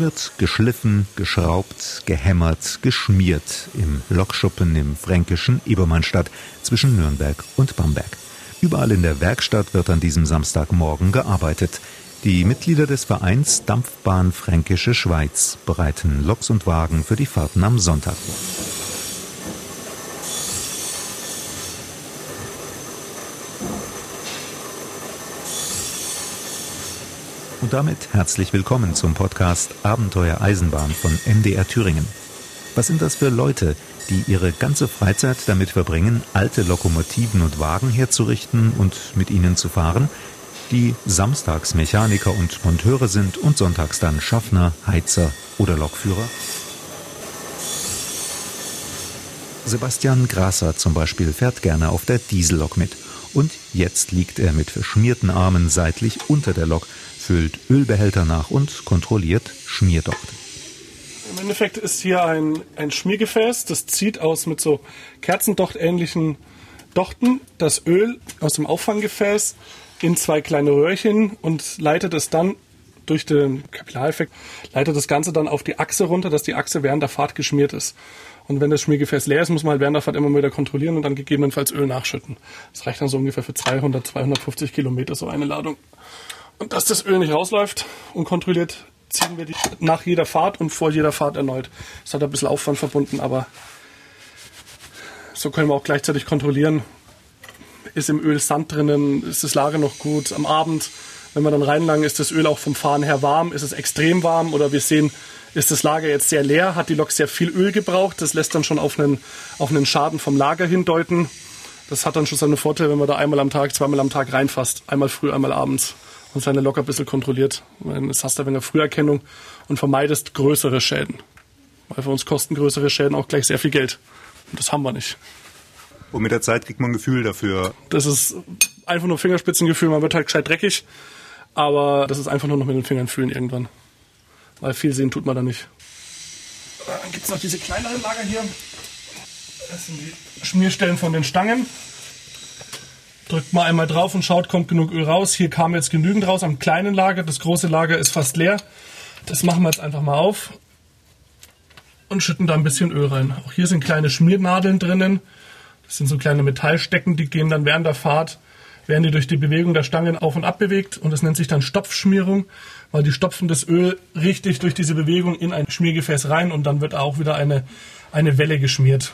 Wird geschliffen, geschraubt, gehämmert, geschmiert im Lokschuppen im fränkischen Ebermannstadt zwischen Nürnberg und Bamberg. Überall in der Werkstatt wird an diesem Samstagmorgen gearbeitet. Die Mitglieder des Vereins Dampfbahn Fränkische Schweiz bereiten Loks und Wagen für die Fahrten am Sonntag vor. Und damit herzlich willkommen zum Podcast Abenteuer Eisenbahn von MDR Thüringen. Was sind das für Leute, die ihre ganze Freizeit damit verbringen, alte Lokomotiven und Wagen herzurichten und mit ihnen zu fahren, die samstags Mechaniker und Monteure sind und sonntags dann Schaffner, Heizer oder Lokführer? Sebastian Grasser zum Beispiel fährt gerne auf der Diesellok mit. Und jetzt liegt er mit verschmierten Armen seitlich unter der Lok, füllt Ölbehälter nach und kontrolliert Schmierdochte. Im Endeffekt ist hier ein, ein Schmiergefäß, das zieht aus mit so Kerzendocht-ähnlichen Dochten das Öl aus dem Auffanggefäß in zwei kleine Röhrchen und leitet es dann durch den Kapillareffekt, leitet das Ganze dann auf die Achse runter, dass die Achse während der Fahrt geschmiert ist. Und wenn das Schmiergefäß leer ist, muss man halt während der Fahrt immer wieder kontrollieren und dann gegebenenfalls Öl nachschütten. Das reicht dann so ungefähr für 200, 250 Kilometer so eine Ladung. Und dass das Öl nicht rausläuft, unkontrolliert, ziehen wir die nach jeder Fahrt und vor jeder Fahrt erneut. Das hat ein bisschen Aufwand verbunden, aber so können wir auch gleichzeitig kontrollieren, ist im Öl Sand drinnen, ist das Lager noch gut. Am Abend, wenn wir dann reinlangen, ist das Öl auch vom Fahren her warm, ist es extrem warm oder wir sehen, ist das Lager jetzt sehr leer, hat die Lok sehr viel Öl gebraucht. Das lässt dann schon auf einen, auf einen Schaden vom Lager hindeuten. Das hat dann schon seine Vorteile, wenn man da einmal am Tag, zweimal am Tag reinfasst. Einmal früh, einmal abends und seine Lok ein bisschen kontrolliert. Das hast du eine Früherkennung und vermeidest größere Schäden. Weil für uns kosten größere Schäden auch gleich sehr viel Geld. Und das haben wir nicht. Und mit der Zeit kriegt man ein Gefühl dafür. Das ist einfach nur Fingerspitzengefühl. Man wird halt gescheit dreckig. Aber das ist einfach nur noch mit den Fingern fühlen irgendwann. Weil viel sehen tut man da nicht. Dann gibt es noch diese kleineren Lager hier. Das sind die Schmierstellen von den Stangen drückt mal einmal drauf und schaut, kommt genug Öl raus. Hier kam jetzt genügend raus am kleinen Lager. Das große Lager ist fast leer. Das machen wir jetzt einfach mal auf und schütten da ein bisschen Öl rein. Auch hier sind kleine Schmiernadeln drinnen. Das sind so kleine Metallstecken, die gehen dann während der Fahrt, werden die durch die Bewegung der Stangen auf und ab bewegt und das nennt sich dann Stopfschmierung, weil die stopfen das Öl richtig durch diese Bewegung in ein Schmiergefäß rein und dann wird auch wieder eine, eine Welle geschmiert.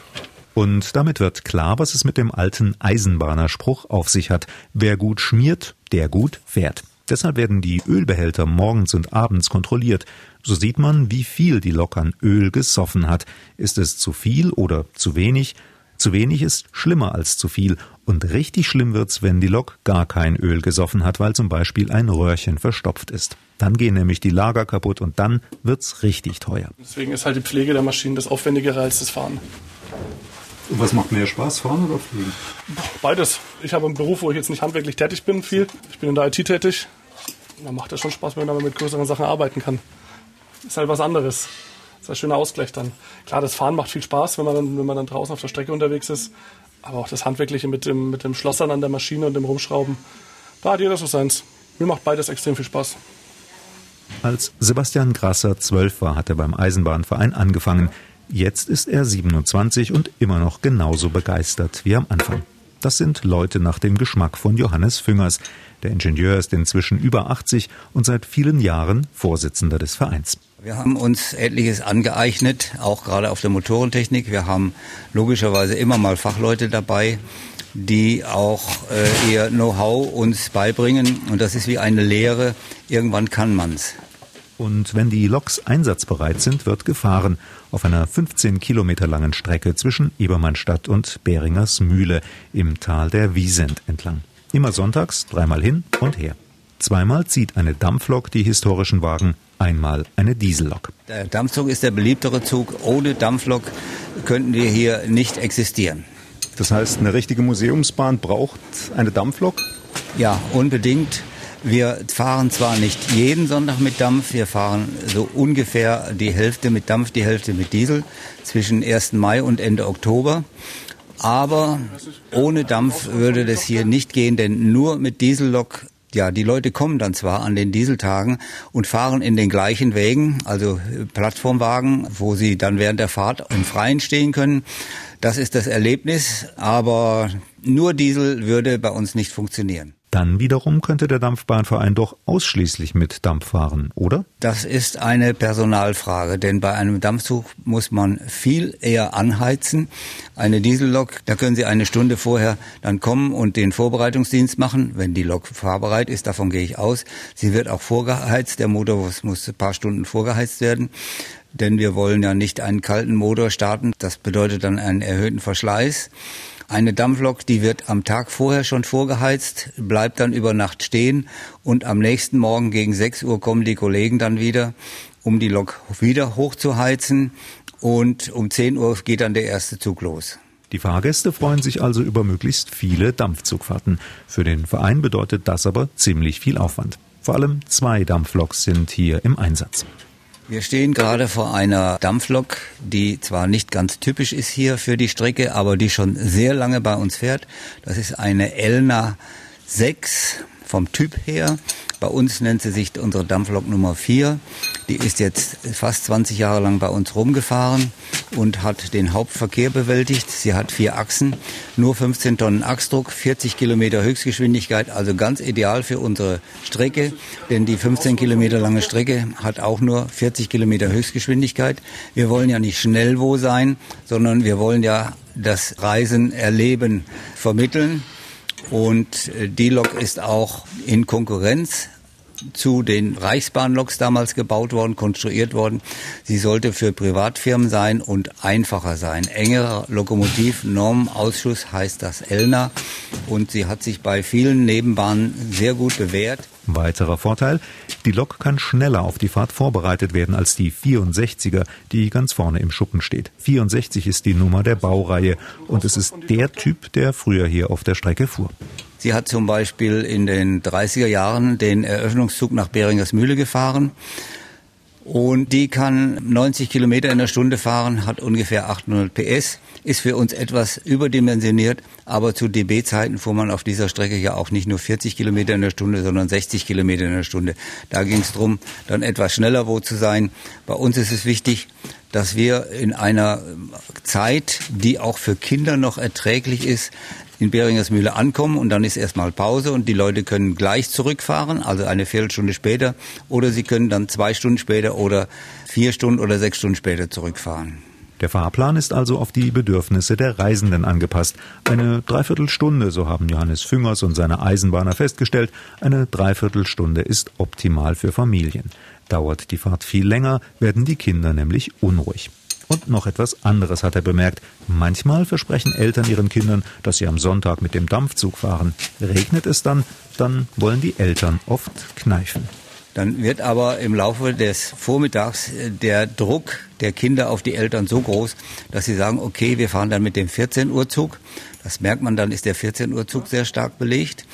Und damit wird klar, was es mit dem alten Eisenbahnerspruch auf sich hat. Wer gut schmiert, der gut fährt. Deshalb werden die Ölbehälter morgens und abends kontrolliert. So sieht man, wie viel die Lok an Öl gesoffen hat. Ist es zu viel oder zu wenig? Zu wenig ist schlimmer als zu viel. Und richtig schlimm wird's, wenn die Lok gar kein Öl gesoffen hat, weil zum Beispiel ein Röhrchen verstopft ist. Dann gehen nämlich die Lager kaputt und dann wird's richtig teuer. Deswegen ist halt die Pflege der Maschinen das Aufwendigere als das Fahren. Und was macht mehr Spaß, fahren oder fliegen? Beides. Ich habe einen Beruf, wo ich jetzt nicht handwerklich tätig bin, viel. Ich bin in der IT tätig. Da macht es schon Spaß, wenn man mit größeren Sachen arbeiten kann. Ist halt was anderes. Ist ein schöner Ausgleich dann. Klar, das Fahren macht viel Spaß, wenn man dann, wenn man dann draußen auf der Strecke unterwegs ist. Aber auch das Handwerkliche mit dem, mit dem Schlossern an der Maschine und dem Rumschrauben, da hat jeder so seins. Mir macht beides extrem viel Spaß. Als Sebastian Grasser zwölf war, hat er beim Eisenbahnverein angefangen. Jetzt ist er 27 und immer noch genauso begeistert wie am Anfang. Das sind Leute nach dem Geschmack von Johannes Füngers. Der Ingenieur ist inzwischen über 80 und seit vielen Jahren Vorsitzender des Vereins. Wir haben uns etliches angeeignet, auch gerade auf der Motorentechnik. Wir haben logischerweise immer mal Fachleute dabei, die auch äh, ihr Know-how uns beibringen. Und das ist wie eine Lehre. Irgendwann kann man's. Und wenn die Loks einsatzbereit sind, wird gefahren auf einer 15 Kilometer langen Strecke zwischen Ebermannstadt und Beringers Mühle im Tal der Wiesent entlang. Immer sonntags, dreimal hin und her. Zweimal zieht eine Dampflok die historischen Wagen, einmal eine Diesellok. Der Dampfzug ist der beliebtere Zug. Ohne Dampflok könnten wir hier nicht existieren. Das heißt, eine richtige Museumsbahn braucht eine Dampflok? Ja, unbedingt. Wir fahren zwar nicht jeden Sonntag mit Dampf, wir fahren so ungefähr die Hälfte mit Dampf, die Hälfte mit Diesel zwischen 1. Mai und Ende Oktober. Aber ohne Dampf würde das hier nicht gehen, denn nur mit Diesellok ja, die Leute kommen dann zwar an den Dieseltagen und fahren in den gleichen Wägen, also Plattformwagen, wo sie dann während der Fahrt im Freien stehen können. Das ist das Erlebnis, aber nur Diesel würde bei uns nicht funktionieren. Dann wiederum könnte der Dampfbahnverein doch ausschließlich mit Dampf fahren, oder? Das ist eine Personalfrage, denn bei einem Dampfzug muss man viel eher anheizen. Eine Diesellok, da können Sie eine Stunde vorher dann kommen und den Vorbereitungsdienst machen, wenn die Lok fahrbereit ist, davon gehe ich aus. Sie wird auch vorgeheizt, der Motor muss ein paar Stunden vorgeheizt werden denn wir wollen ja nicht einen kalten Motor starten. Das bedeutet dann einen erhöhten Verschleiß. Eine Dampflok, die wird am Tag vorher schon vorgeheizt, bleibt dann über Nacht stehen und am nächsten Morgen gegen 6 Uhr kommen die Kollegen dann wieder, um die Lok wieder hochzuheizen und um 10 Uhr geht dann der erste Zug los. Die Fahrgäste freuen sich also über möglichst viele Dampfzugfahrten. Für den Verein bedeutet das aber ziemlich viel Aufwand. Vor allem zwei Dampfloks sind hier im Einsatz. Wir stehen gerade vor einer Dampflok, die zwar nicht ganz typisch ist hier für die Strecke, aber die schon sehr lange bei uns fährt. Das ist eine Elna 6 vom Typ her. Bei uns nennt sie sich unsere Dampflok Nummer 4. Die ist jetzt fast 20 Jahre lang bei uns rumgefahren und hat den Hauptverkehr bewältigt. Sie hat vier Achsen, nur 15 Tonnen Achsdruck, 40 Kilometer Höchstgeschwindigkeit, also ganz ideal für unsere Strecke, denn die 15 Kilometer lange Strecke hat auch nur 40 Kilometer Höchstgeschwindigkeit. Wir wollen ja nicht schnell wo sein, sondern wir wollen ja das Reisen, Erleben vermitteln. Und äh, die Lok ist auch in Konkurrenz zu den Reichsbahnloks damals gebaut worden, konstruiert worden. Sie sollte für Privatfirmen sein und einfacher sein. Engerer Lokomotivnormenausschuss heißt das ELNA und sie hat sich bei vielen Nebenbahnen sehr gut bewährt. Weiterer Vorteil, die Lok kann schneller auf die Fahrt vorbereitet werden als die 64er, die ganz vorne im Schuppen steht. 64 ist die Nummer der Baureihe und es ist der Typ, der früher hier auf der Strecke fuhr. Sie hat zum Beispiel in den 30er Jahren den Eröffnungszug nach Beringers Mühle gefahren. Und die kann 90 Kilometer in der Stunde fahren, hat ungefähr 800 PS, ist für uns etwas überdimensioniert, aber zu DB-Zeiten fuhr man auf dieser Strecke ja auch nicht nur 40 Kilometer in der Stunde, sondern 60 Kilometer in der Stunde. Da ging es darum, dann etwas schneller wo zu sein. Bei uns ist es wichtig, dass wir in einer Zeit, die auch für Kinder noch erträglich ist, in Beringersmühle ankommen und dann ist erstmal Pause und die Leute können gleich zurückfahren, also eine Viertelstunde später, oder sie können dann zwei Stunden später oder vier Stunden oder sechs Stunden später zurückfahren. Der Fahrplan ist also auf die Bedürfnisse der Reisenden angepasst. Eine Dreiviertelstunde, so haben Johannes Füngers und seine Eisenbahner festgestellt, eine Dreiviertelstunde ist optimal für Familien. Dauert die Fahrt viel länger, werden die Kinder nämlich unruhig. Und noch etwas anderes hat er bemerkt. Manchmal versprechen Eltern ihren Kindern, dass sie am Sonntag mit dem Dampfzug fahren. Regnet es dann, dann wollen die Eltern oft kneifen. Dann wird aber im Laufe des Vormittags äh, der Druck der Kinder auf die Eltern so groß, dass sie sagen, okay, wir fahren dann mit dem 14 Uhr Zug. Das merkt man dann, ist der 14 Uhr Zug sehr stark belegt.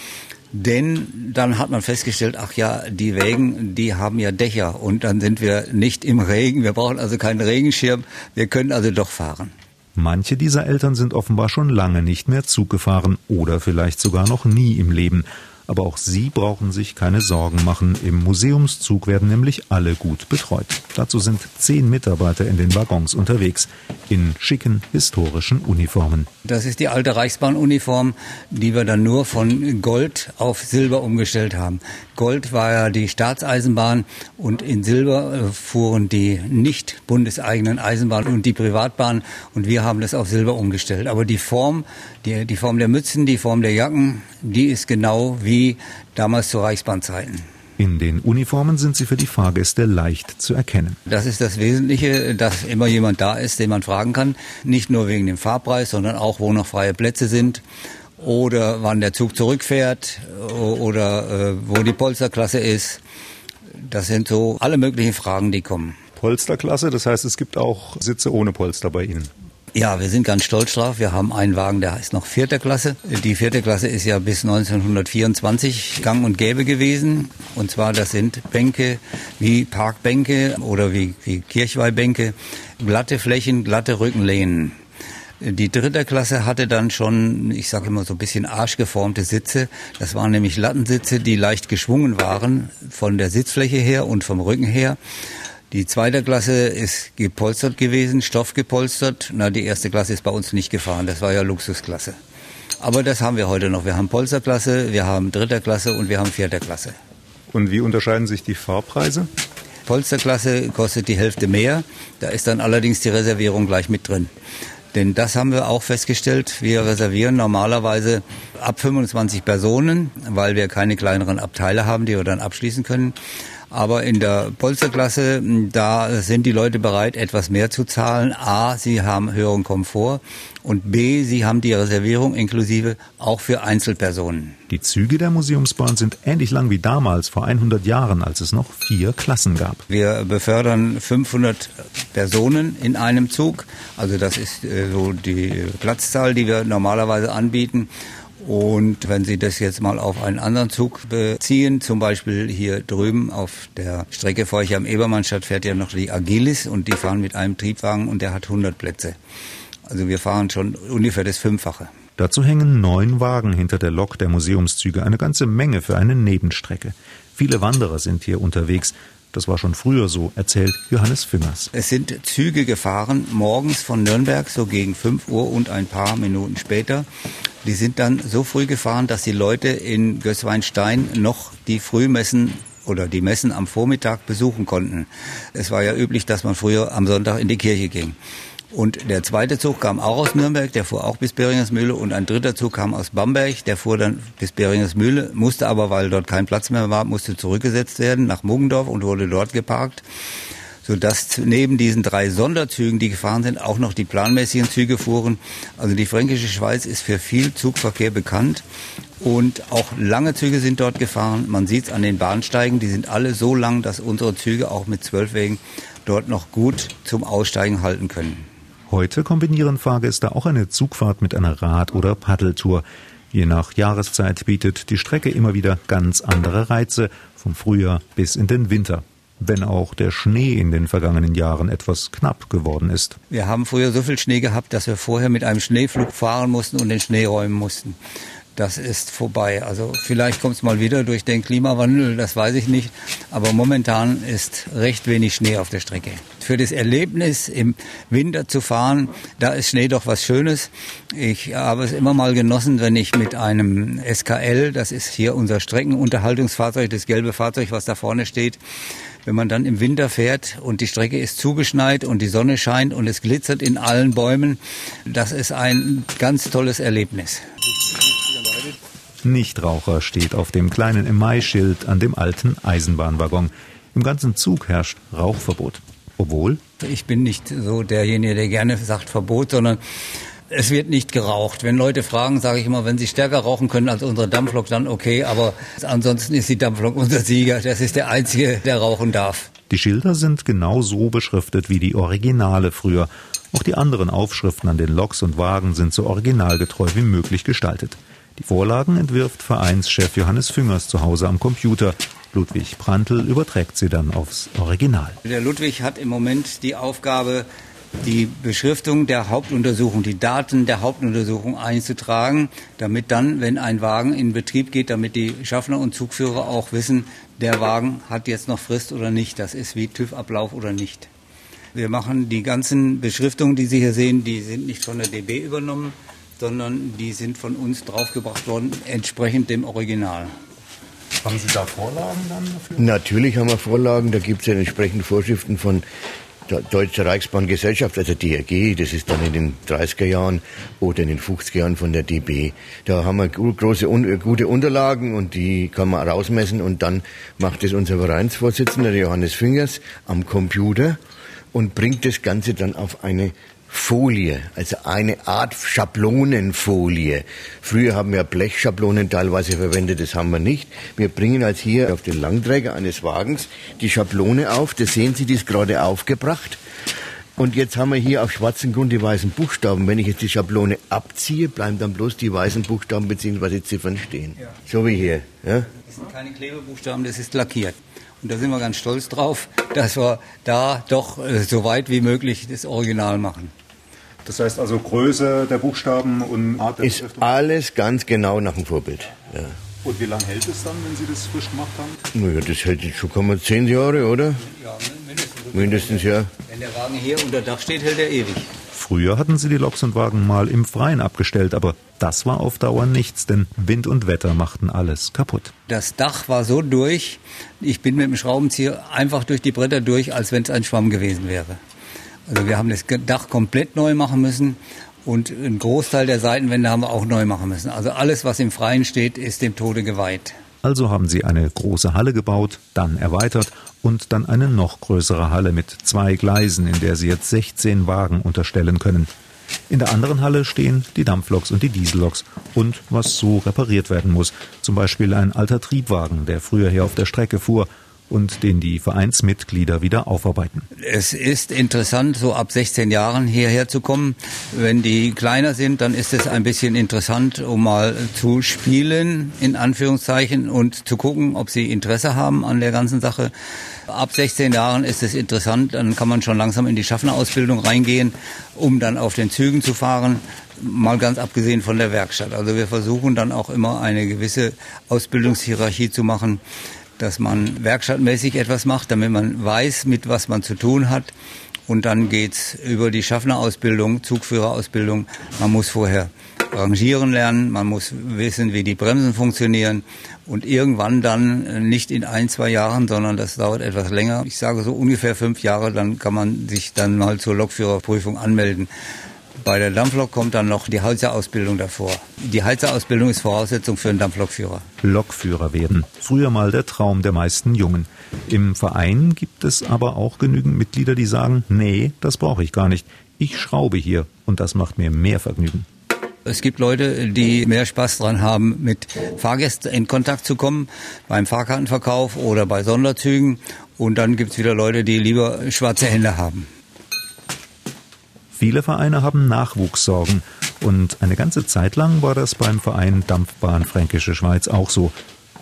Denn dann hat man festgestellt, ach ja, die Wägen, die haben ja Dächer und dann sind wir nicht im Regen. Wir brauchen also keinen Regenschirm. Wir können also doch fahren. Manche dieser Eltern sind offenbar schon lange nicht mehr Zug gefahren oder vielleicht sogar noch nie im Leben. Aber auch Sie brauchen sich keine Sorgen machen. Im Museumszug werden nämlich alle gut betreut. Dazu sind zehn Mitarbeiter in den Waggons unterwegs, in schicken historischen Uniformen. Das ist die alte Reichsbahnuniform, die wir dann nur von Gold auf Silber umgestellt haben. Gold war ja die Staatseisenbahn und in Silber äh, fuhren die nicht bundeseigenen Eisenbahnen und die Privatbahnen und wir haben das auf Silber umgestellt. Aber die Form, die, die Form der Mützen, die Form der Jacken, die ist genau wie damals zu Reichsbahnzeiten. In den Uniformen sind sie für die Fahrgäste leicht zu erkennen. Das ist das Wesentliche, dass immer jemand da ist, den man fragen kann. Nicht nur wegen dem Fahrpreis, sondern auch, wo noch freie Plätze sind oder wann der Zug zurückfährt oder äh, wo die Polsterklasse ist. Das sind so alle möglichen Fragen, die kommen. Polsterklasse, das heißt, es gibt auch Sitze ohne Polster bei Ihnen. Ja, wir sind ganz stolz drauf. Wir haben einen Wagen, der heißt noch vierte Klasse. Die vierte Klasse ist ja bis 1924 gang und gäbe gewesen. Und zwar, das sind Bänke wie Parkbänke oder wie, wie Kirchweihbänke. Glatte Flächen, glatte Rückenlehnen. Die dritte Klasse hatte dann schon, ich sage immer so ein bisschen arschgeformte Sitze. Das waren nämlich Lattensitze, die leicht geschwungen waren von der Sitzfläche her und vom Rücken her. Die zweite Klasse ist gepolstert gewesen, stoffgepolstert. Na, die erste Klasse ist bei uns nicht gefahren. Das war ja Luxusklasse. Aber das haben wir heute noch. Wir haben Polsterklasse, wir haben dritter Klasse und wir haben vierter Klasse. Und wie unterscheiden sich die Fahrpreise? Polsterklasse kostet die Hälfte mehr. Da ist dann allerdings die Reservierung gleich mit drin. Denn das haben wir auch festgestellt. Wir reservieren normalerweise ab 25 Personen, weil wir keine kleineren Abteile haben, die wir dann abschließen können. Aber in der Polsterklasse, da sind die Leute bereit, etwas mehr zu zahlen. A, sie haben höheren Komfort und B, sie haben die Reservierung inklusive auch für Einzelpersonen. Die Züge der Museumsbahn sind ähnlich lang wie damals, vor 100 Jahren, als es noch vier Klassen gab. Wir befördern 500 Personen in einem Zug. Also das ist äh, so die Platzzahl, die wir normalerweise anbieten. Und wenn Sie das jetzt mal auf einen anderen Zug beziehen, zum Beispiel hier drüben auf der Strecke vor euch am Ebermannstadt fährt ja noch die Agilis und die fahren mit einem Triebwagen und der hat 100 Plätze. Also wir fahren schon ungefähr das Fünffache. Dazu hängen neun Wagen hinter der Lok der Museumszüge, eine ganze Menge für eine Nebenstrecke. Viele Wanderer sind hier unterwegs. Das war schon früher so, erzählt Johannes Füngers. Es sind Züge gefahren, morgens von Nürnberg, so gegen 5 Uhr und ein paar Minuten später. Die sind dann so früh gefahren, dass die Leute in Gößweinstein noch die Frühmessen oder die Messen am Vormittag besuchen konnten. Es war ja üblich, dass man früher am Sonntag in die Kirche ging. Und der zweite Zug kam auch aus Nürnberg, der fuhr auch bis Beringersmühle. Und ein dritter Zug kam aus Bamberg, der fuhr dann bis Beringersmühle, musste aber, weil dort kein Platz mehr war, musste zurückgesetzt werden nach Muggendorf und wurde dort geparkt. Sodass neben diesen drei Sonderzügen, die gefahren sind, auch noch die planmäßigen Züge fuhren. Also die Fränkische Schweiz ist für viel Zugverkehr bekannt. Und auch lange Züge sind dort gefahren. Man sieht es an den Bahnsteigen, die sind alle so lang, dass unsere Züge auch mit zwölf Wegen dort noch gut zum Aussteigen halten können. Heute kombinieren Fahrgäste auch eine Zugfahrt mit einer Rad- oder Paddeltour. Je nach Jahreszeit bietet die Strecke immer wieder ganz andere Reize, vom Frühjahr bis in den Winter. Wenn auch der Schnee in den vergangenen Jahren etwas knapp geworden ist. Wir haben früher so viel Schnee gehabt, dass wir vorher mit einem Schneeflug fahren mussten und den Schnee räumen mussten das ist vorbei. Also vielleicht kommt es mal wieder durch den Klimawandel, das weiß ich nicht. Aber momentan ist recht wenig Schnee auf der Strecke. Für das Erlebnis im Winter zu fahren, da ist Schnee doch was Schönes. Ich habe es immer mal genossen, wenn ich mit einem SKL, das ist hier unser Streckenunterhaltungsfahrzeug, das gelbe Fahrzeug, was da vorne steht, wenn man dann im Winter fährt und die Strecke ist zugeschneit und die Sonne scheint und es glitzert in allen Bäumen, das ist ein ganz tolles Erlebnis. Nichtraucher steht auf dem kleinen Emaille-Schild an dem alten Eisenbahnwaggon. Im ganzen Zug herrscht Rauchverbot. Obwohl? Ich bin nicht so derjenige, der gerne sagt Verbot, sondern es wird nicht geraucht. Wenn Leute fragen, sage ich immer, wenn sie stärker rauchen können als unsere Dampflok, dann okay. Aber ansonsten ist die Dampflok unser Sieger. Das ist der Einzige, der rauchen darf. Die Schilder sind genau so beschriftet wie die Originale früher. Auch die anderen Aufschriften an den Loks und Wagen sind so originalgetreu wie möglich gestaltet. Die Vorlagen entwirft Vereinschef Johannes Füngers zu Hause am Computer. Ludwig Prantl überträgt sie dann aufs Original. Der Ludwig hat im Moment die Aufgabe, die Beschriftung der Hauptuntersuchung, die Daten der Hauptuntersuchung einzutragen, damit dann, wenn ein Wagen in Betrieb geht, damit die Schaffner und Zugführer auch wissen, der Wagen hat jetzt noch Frist oder nicht. Das ist wie TÜV-Ablauf oder nicht. Wir machen die ganzen Beschriftungen, die Sie hier sehen, die sind nicht von der DB übernommen, sondern die sind von uns draufgebracht worden, entsprechend dem Original. Haben Sie da Vorlagen dann dafür? Natürlich haben wir Vorlagen. Da gibt es ja entsprechende Vorschriften von der Deutsche Reichsbahngesellschaft, also DRG, das ist dann in den 30er Jahren oder in den 50er Jahren von der DB. Da haben wir große, gute Unterlagen und die kann man rausmessen und dann macht es unser Vereinsvorsitzender Johannes Fingers am Computer und bringt das Ganze dann auf eine Folie, also eine Art Schablonenfolie. Früher haben wir Blechschablonen teilweise verwendet, das haben wir nicht. Wir bringen als hier auf den Langträger eines Wagens die Schablone auf, das sehen Sie, die ist gerade aufgebracht. Und jetzt haben wir hier auf schwarzem Grund die weißen Buchstaben. Wenn ich jetzt die Schablone abziehe, bleiben dann bloß die weißen Buchstaben bzw. Ziffern stehen. Ja. So wie hier. Ja? Das sind keine Klebebuchstaben, das ist lackiert. Und da sind wir ganz stolz drauf, dass wir da doch äh, so weit wie möglich das Original machen. Das heißt also Größe der Buchstaben und Art der Ist alles ganz genau nach dem Vorbild. Ja. Und wie lange hält es dann, wenn Sie das frisch gemacht haben? Naja, das hält jetzt schon, kann man zehn Jahre, oder? Ja, mindestens. Mindestens, ja. Wenn der Wagen hier unter Dach steht, hält er ewig. Früher hatten sie die Loks und Wagen mal im Freien abgestellt, aber das war auf Dauer nichts, denn Wind und Wetter machten alles kaputt. Das Dach war so durch, ich bin mit dem Schraubenzieher einfach durch die Bretter durch, als wenn es ein Schwamm gewesen wäre. Also wir haben das Dach komplett neu machen müssen und einen Großteil der Seitenwände haben wir auch neu machen müssen. Also alles, was im Freien steht, ist dem Tode geweiht. Also haben sie eine große Halle gebaut, dann erweitert und dann eine noch größere Halle mit zwei Gleisen, in der sie jetzt 16 Wagen unterstellen können. In der anderen Halle stehen die Dampfloks und die Dieselloks und was so repariert werden muss. Zum Beispiel ein alter Triebwagen, der früher hier auf der Strecke fuhr und den die Vereinsmitglieder wieder aufarbeiten. Es ist interessant, so ab 16 Jahren hierher zu kommen. Wenn die kleiner sind, dann ist es ein bisschen interessant, um mal zu spielen, in Anführungszeichen, und zu gucken, ob sie Interesse haben an der ganzen Sache. Ab 16 Jahren ist es interessant, dann kann man schon langsam in die Schaffnerausbildung reingehen, um dann auf den Zügen zu fahren mal ganz abgesehen von der Werkstatt. Also wir versuchen dann auch immer eine gewisse Ausbildungshierarchie zu machen, dass man werkstattmäßig etwas macht, damit man weiß, mit was man zu tun hat. Und dann geht's über die Schaffnerausbildung, Zugführerausbildung. Man muss vorher rangieren lernen, man muss wissen, wie die Bremsen funktionieren. Und irgendwann dann, nicht in ein, zwei Jahren, sondern das dauert etwas länger. Ich sage so ungefähr fünf Jahre, dann kann man sich dann mal zur Lokführerprüfung anmelden. Bei der Dampflok kommt dann noch die Heizerausbildung davor. Die Heizerausbildung ist Voraussetzung für einen Dampflokführer. Lokführer werden. Früher mal der Traum der meisten Jungen. Im Verein gibt es aber auch genügend Mitglieder, die sagen, nee, das brauche ich gar nicht. Ich schraube hier und das macht mir mehr Vergnügen. Es gibt Leute, die mehr Spaß dran haben, mit Fahrgästen in Kontakt zu kommen, beim Fahrkartenverkauf oder bei Sonderzügen. Und dann gibt es wieder Leute, die lieber schwarze Hände haben. Viele Vereine haben Nachwuchssorgen und eine ganze Zeit lang war das beim Verein Dampfbahn Fränkische Schweiz auch so.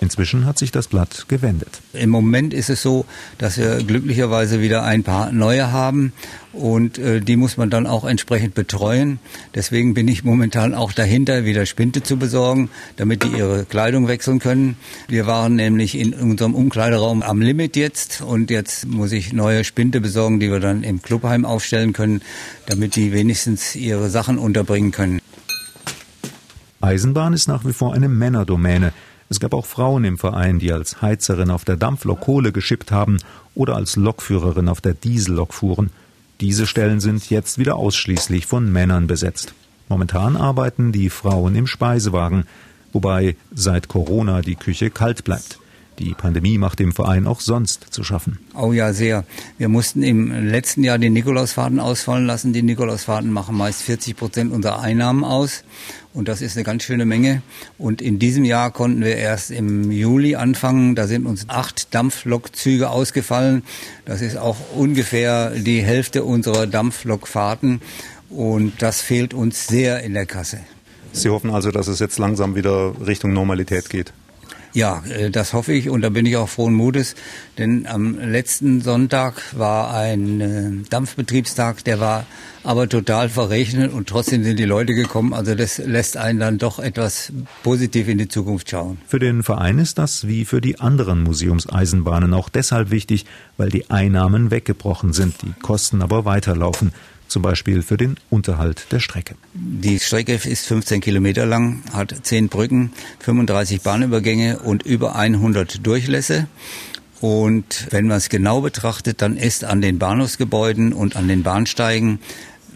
Inzwischen hat sich das Blatt gewendet. Im Moment ist es so, dass wir glücklicherweise wieder ein paar neue haben und äh, die muss man dann auch entsprechend betreuen. Deswegen bin ich momentan auch dahinter, wieder Spinte zu besorgen, damit die ihre Kleidung wechseln können. Wir waren nämlich in unserem Umkleideraum am Limit jetzt und jetzt muss ich neue Spinte besorgen, die wir dann im Clubheim aufstellen können, damit die wenigstens ihre Sachen unterbringen können. Eisenbahn ist nach wie vor eine Männerdomäne. Es gab auch Frauen im Verein, die als Heizerin auf der Dampflok Kohle geschippt haben oder als Lokführerin auf der Diesellok fuhren. Diese Stellen sind jetzt wieder ausschließlich von Männern besetzt. Momentan arbeiten die Frauen im Speisewagen, wobei seit Corona die Küche kalt bleibt. Die Pandemie macht dem Verein auch sonst zu schaffen. Oh ja, sehr. Wir mussten im letzten Jahr die Nikolausfahrten ausfallen lassen. Die Nikolausfahrten machen meist 40 Prozent unserer Einnahmen aus. Und das ist eine ganz schöne Menge. Und in diesem Jahr konnten wir erst im Juli anfangen. Da sind uns acht Dampflokzüge ausgefallen. Das ist auch ungefähr die Hälfte unserer Dampflokfahrten. Und das fehlt uns sehr in der Kasse. Sie hoffen also, dass es jetzt langsam wieder Richtung Normalität geht? Ja, äh, das hoffe ich und da bin ich auch frohen Mutes, denn am letzten Sonntag war ein äh, Dampfbetriebstag, der war aber total verrechnet und trotzdem sind die Leute gekommen. Also das lässt einen dann doch etwas positiv in die Zukunft schauen. Für den Verein ist das wie für die anderen Museumseisenbahnen auch deshalb wichtig, weil die Einnahmen weggebrochen sind, die Kosten aber weiterlaufen zum Beispiel für den Unterhalt der Strecke. Die Strecke ist 15 Kilometer lang, hat 10 Brücken, 35 Bahnübergänge und über 100 Durchlässe. Und wenn man es genau betrachtet, dann ist an den Bahnhofsgebäuden und an den Bahnsteigen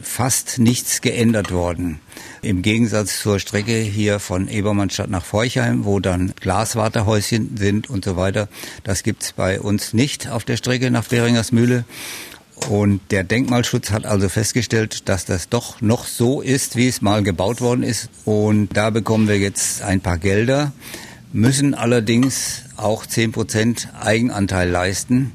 fast nichts geändert worden. Im Gegensatz zur Strecke hier von Ebermannstadt nach Forchheim, wo dann Glaswartehäuschen sind und so weiter. Das gibt's bei uns nicht auf der Strecke nach Beringersmühle. Und der Denkmalschutz hat also festgestellt, dass das doch noch so ist, wie es mal gebaut worden ist. Und da bekommen wir jetzt ein paar Gelder, müssen allerdings auch 10 Prozent Eigenanteil leisten.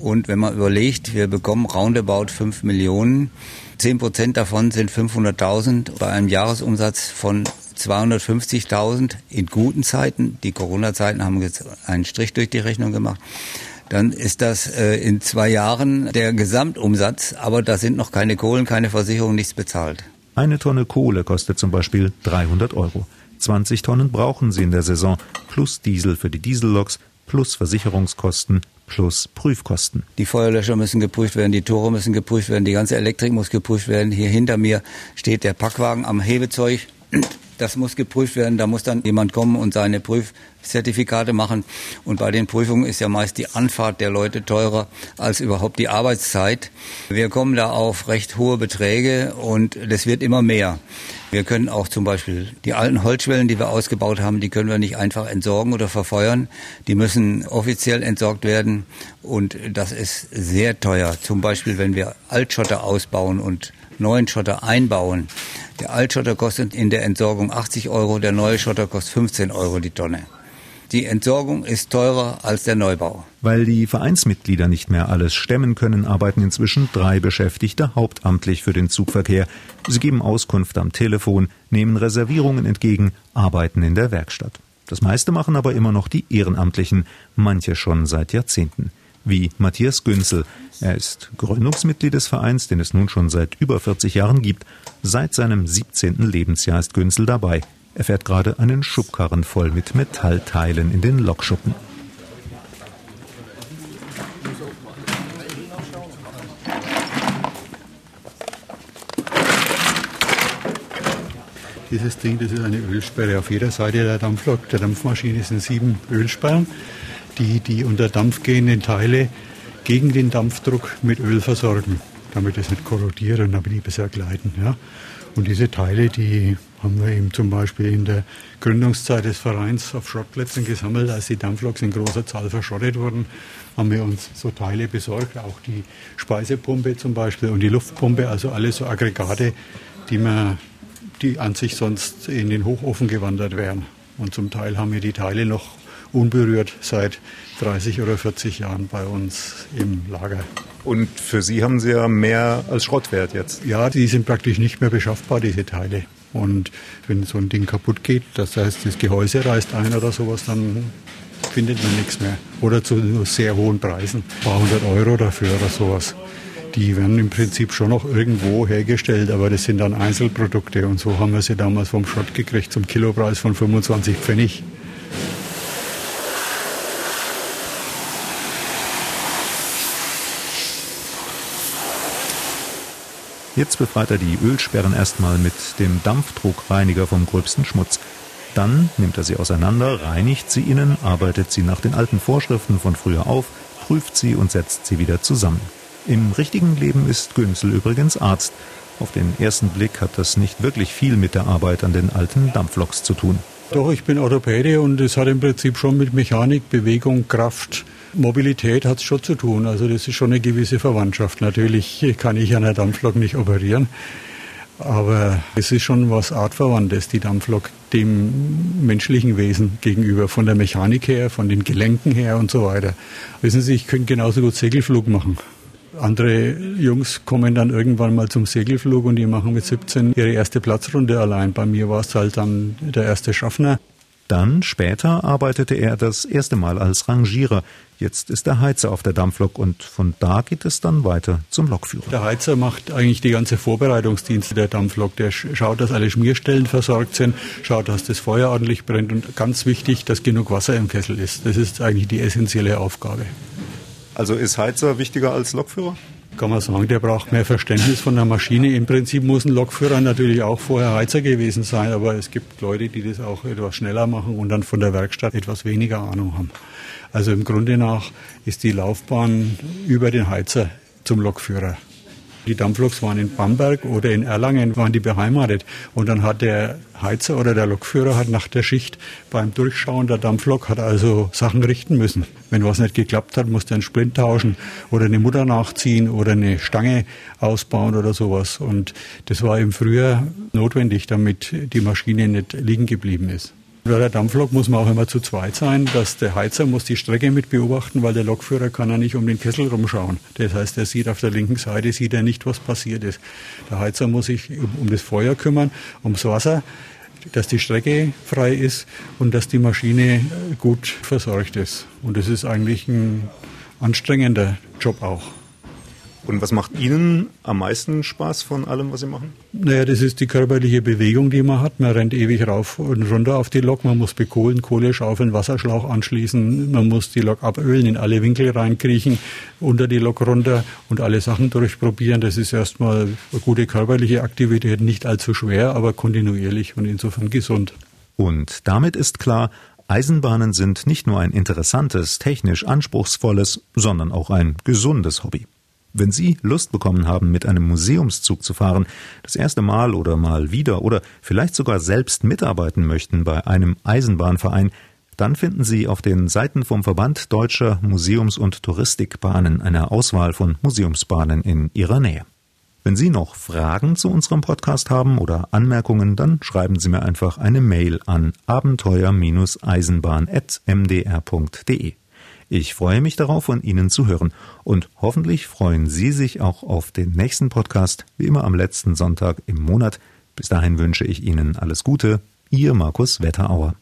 Und wenn man überlegt, wir bekommen roundabout 5 Millionen, 10 Prozent davon sind 500.000 bei einem Jahresumsatz von 250.000 in guten Zeiten. Die Corona-Zeiten haben jetzt einen Strich durch die Rechnung gemacht dann ist das äh, in zwei Jahren der Gesamtumsatz, aber da sind noch keine Kohlen, keine Versicherung, nichts bezahlt. Eine Tonne Kohle kostet zum Beispiel 300 Euro. 20 Tonnen brauchen sie in der Saison, plus Diesel für die Dieselloks, plus Versicherungskosten, plus Prüfkosten. Die Feuerlöscher müssen geprüft werden, die Tore müssen geprüft werden, die ganze Elektrik muss geprüft werden. Hier hinter mir steht der Packwagen am Hebezeug. Das muss geprüft werden. Da muss dann jemand kommen und seine Prüfzertifikate machen. Und bei den Prüfungen ist ja meist die Anfahrt der Leute teurer als überhaupt die Arbeitszeit. Wir kommen da auf recht hohe Beträge und das wird immer mehr. Wir können auch zum Beispiel die alten Holzschwellen, die wir ausgebaut haben, die können wir nicht einfach entsorgen oder verfeuern. Die müssen offiziell entsorgt werden und das ist sehr teuer. Zum Beispiel, wenn wir Altschotter ausbauen und neuen Schotter einbauen. Der Altschotter kostet in der Entsorgung 80 Euro, der neue Schotter kostet 15 Euro die Tonne. Die Entsorgung ist teurer als der Neubau. Weil die Vereinsmitglieder nicht mehr alles stemmen können, arbeiten inzwischen drei Beschäftigte hauptamtlich für den Zugverkehr. Sie geben Auskunft am Telefon, nehmen Reservierungen entgegen, arbeiten in der Werkstatt. Das meiste machen aber immer noch die Ehrenamtlichen, manche schon seit Jahrzehnten wie Matthias Günzel. Er ist Gründungsmitglied des Vereins, den es nun schon seit über 40 Jahren gibt. Seit seinem 17. Lebensjahr ist Günzel dabei. Er fährt gerade einen Schubkarren voll mit Metallteilen in den Lokschuppen. Dieses Ding, das ist eine Ölsperre auf jeder Seite der Dampflok. Der Dampfmaschine sind sieben Ölsperren die die unter Dampf gehenden Teile gegen den Dampfdruck mit Öl versorgen, damit es nicht korrodiert und damit die besser gleiten. Ja. Und diese Teile, die haben wir eben zum Beispiel in der Gründungszeit des Vereins auf Schrottplätzen gesammelt, als die Dampfloks in großer Zahl verschrottet wurden, haben wir uns so Teile besorgt, auch die Speisepumpe zum Beispiel und die Luftpumpe, also alle so Aggregate, die man, die an sich sonst in den Hochofen gewandert wären. Und zum Teil haben wir die Teile noch unberührt seit 30 oder 40 Jahren bei uns im Lager. Und für Sie haben Sie ja mehr als Schrottwert jetzt? Ja, die sind praktisch nicht mehr beschaffbar, diese Teile. Und wenn so ein Ding kaputt geht, das heißt, das Gehäuse reißt ein oder sowas, dann findet man nichts mehr. Oder zu sehr hohen Preisen, ein paar hundert Euro dafür oder sowas. Die werden im Prinzip schon noch irgendwo hergestellt, aber das sind dann Einzelprodukte. Und so haben wir sie damals vom Schrott gekriegt zum Kilopreis von 25 Pfennig. Jetzt befreit er die Ölsperren erstmal mit dem Dampfdruckreiniger vom gröbsten Schmutz. Dann nimmt er sie auseinander, reinigt sie innen, arbeitet sie nach den alten Vorschriften von früher auf, prüft sie und setzt sie wieder zusammen. Im richtigen Leben ist Günzel übrigens Arzt. Auf den ersten Blick hat das nicht wirklich viel mit der Arbeit an den alten Dampfloks zu tun. Doch, ich bin Orthopäde und es hat im Prinzip schon mit Mechanik, Bewegung, Kraft, Mobilität hat es schon zu tun. Also das ist schon eine gewisse Verwandtschaft. Natürlich kann ich an der Dampflok nicht operieren, aber es ist schon was Artverwandtes, die Dampflok dem menschlichen Wesen gegenüber, von der Mechanik her, von den Gelenken her und so weiter. Wissen Sie, ich könnte genauso gut Segelflug machen. Andere Jungs kommen dann irgendwann mal zum Segelflug und die machen mit 17 ihre erste Platzrunde allein. Bei mir war es halt dann der erste Schaffner. Dann später arbeitete er das erste Mal als Rangierer. Jetzt ist er Heizer auf der Dampflok und von da geht es dann weiter zum Lokführer. Der Heizer macht eigentlich die ganze Vorbereitungsdienste der Dampflok. Der schaut, dass alle Schmierstellen versorgt sind, schaut, dass das Feuer ordentlich brennt und ganz wichtig, dass genug Wasser im Kessel ist. Das ist eigentlich die essentielle Aufgabe. Also ist Heizer wichtiger als Lokführer? Kann man sagen, der braucht mehr Verständnis von der Maschine. Im Prinzip muss ein Lokführer natürlich auch vorher Heizer gewesen sein, aber es gibt Leute, die das auch etwas schneller machen und dann von der Werkstatt etwas weniger Ahnung haben. Also im Grunde nach ist die Laufbahn über den Heizer zum Lokführer. Die Dampfloks waren in Bamberg oder in Erlangen waren die beheimatet. Und dann hat der Heizer oder der Lokführer hat nach der Schicht beim Durchschauen der Dampflok hat also Sachen richten müssen. Wenn was nicht geklappt hat, musste er einen Sprint tauschen oder eine Mutter nachziehen oder eine Stange ausbauen oder sowas. Und das war im Frühjahr notwendig, damit die Maschine nicht liegen geblieben ist. Bei der Dampflok muss man auch immer zu zweit sein, dass der Heizer muss die Strecke mit beobachten, weil der Lokführer kann ja nicht um den Kessel rumschauen. Das heißt, er sieht auf der linken Seite, sieht er nicht, was passiert ist. Der Heizer muss sich um, das Feuer kümmern, ums Wasser, dass die Strecke frei ist und dass die Maschine gut versorgt ist. Und das ist eigentlich ein anstrengender Job auch. Und was macht Ihnen am meisten Spaß von allem, was Sie machen? Naja, das ist die körperliche Bewegung, die man hat. Man rennt ewig rauf und runter auf die Lok. Man muss bekohlen, Kohle schaufeln, Wasserschlauch anschließen. Man muss die Lok abölen, in alle Winkel reinkriechen, unter die Lok runter und alle Sachen durchprobieren. Das ist erstmal eine gute körperliche Aktivität, nicht allzu schwer, aber kontinuierlich und insofern gesund. Und damit ist klar, Eisenbahnen sind nicht nur ein interessantes, technisch anspruchsvolles, sondern auch ein gesundes Hobby. Wenn Sie Lust bekommen haben, mit einem Museumszug zu fahren, das erste Mal oder mal wieder oder vielleicht sogar selbst mitarbeiten möchten bei einem Eisenbahnverein, dann finden Sie auf den Seiten vom Verband Deutscher Museums- und Touristikbahnen eine Auswahl von Museumsbahnen in Ihrer Nähe. Wenn Sie noch Fragen zu unserem Podcast haben oder Anmerkungen, dann schreiben Sie mir einfach eine Mail an abenteuer-eisenbahn.mdr.de. Ich freue mich darauf, von Ihnen zu hören. Und hoffentlich freuen Sie sich auch auf den nächsten Podcast, wie immer am letzten Sonntag im Monat. Bis dahin wünsche ich Ihnen alles Gute. Ihr Markus Wetterauer.